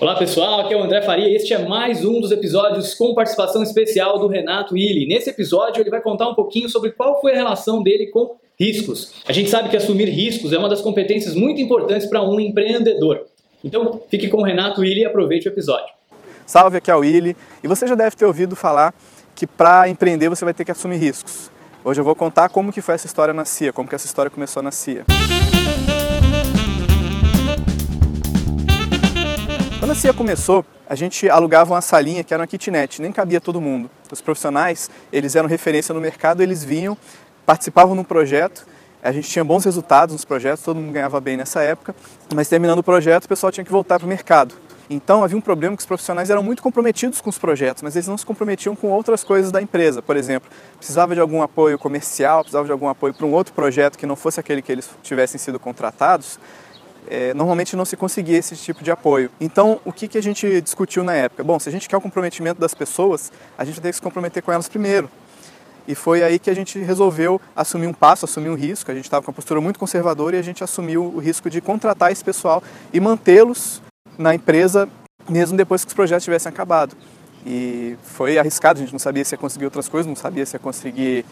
Olá pessoal, aqui é o André Faria e este é mais um dos episódios com participação especial do Renato Illy. Nesse episódio ele vai contar um pouquinho sobre qual foi a relação dele com riscos. A gente sabe que assumir riscos é uma das competências muito importantes para um empreendedor. Então fique com o Renato Illy e aproveite o episódio. Salve, aqui é o Illy e você já deve ter ouvido falar que para empreender você vai ter que assumir riscos. Hoje eu vou contar como que foi essa história na CIA, como que essa história começou na CIA. A CIA começou, a gente alugava uma salinha que era uma kitnet, nem cabia todo mundo. Os profissionais, eles eram referência no mercado, eles vinham, participavam num projeto, a gente tinha bons resultados nos projetos, todo mundo ganhava bem nessa época, mas terminando o projeto, o pessoal tinha que voltar para o mercado. Então havia um problema que os profissionais eram muito comprometidos com os projetos, mas eles não se comprometiam com outras coisas da empresa. Por exemplo, precisava de algum apoio comercial, precisava de algum apoio para um outro projeto que não fosse aquele que eles tivessem sido contratados é, normalmente não se conseguia esse tipo de apoio. Então, o que, que a gente discutiu na época? Bom, se a gente quer o comprometimento das pessoas, a gente tem que se comprometer com elas primeiro. E foi aí que a gente resolveu assumir um passo, assumir um risco. A gente estava com uma postura muito conservadora e a gente assumiu o risco de contratar esse pessoal e mantê-los na empresa mesmo depois que os projetos tivessem acabado. E foi arriscado, a gente não sabia se ia conseguir outras coisas, não sabia se ia conseguir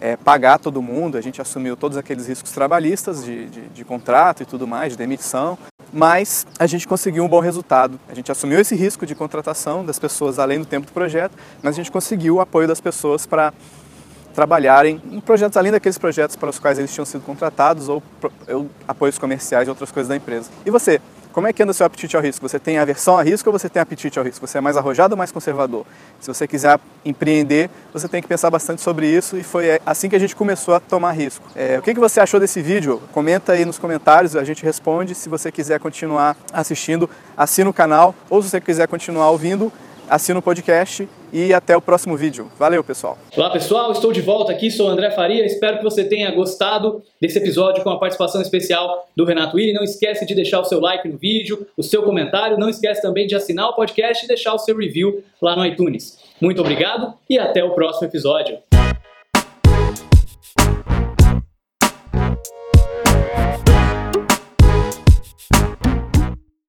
é, pagar todo mundo, a gente assumiu todos aqueles riscos trabalhistas de, de, de, contrato e tudo mais, de demissão, mas a gente conseguiu um bom resultado. A gente assumiu esse risco de contratação das pessoas além do tempo do projeto, mas a gente conseguiu o apoio das pessoas para trabalharem em projetos além daqueles projetos para os quais eles tinham sido contratados ou, ou apoios comerciais e outras coisas da empresa. E você? Como é que anda o seu apetite ao risco? Você tem aversão a risco ou você tem apetite ao risco? Você é mais arrojado ou mais conservador? Se você quiser empreender, você tem que pensar bastante sobre isso e foi assim que a gente começou a tomar risco. É, o que, que você achou desse vídeo? Comenta aí nos comentários, a gente responde. Se você quiser continuar assistindo, assina o canal ou se você quiser continuar ouvindo, assina o podcast e até o próximo vídeo. Valeu, pessoal. Olá, pessoal. Estou de volta aqui. Sou André Faria. Espero que você tenha gostado desse episódio com a participação especial do Renato Willi. Não esquece de deixar o seu like no vídeo, o seu comentário. Não esquece também de assinar o podcast e deixar o seu review lá no iTunes. Muito obrigado e até o próximo episódio.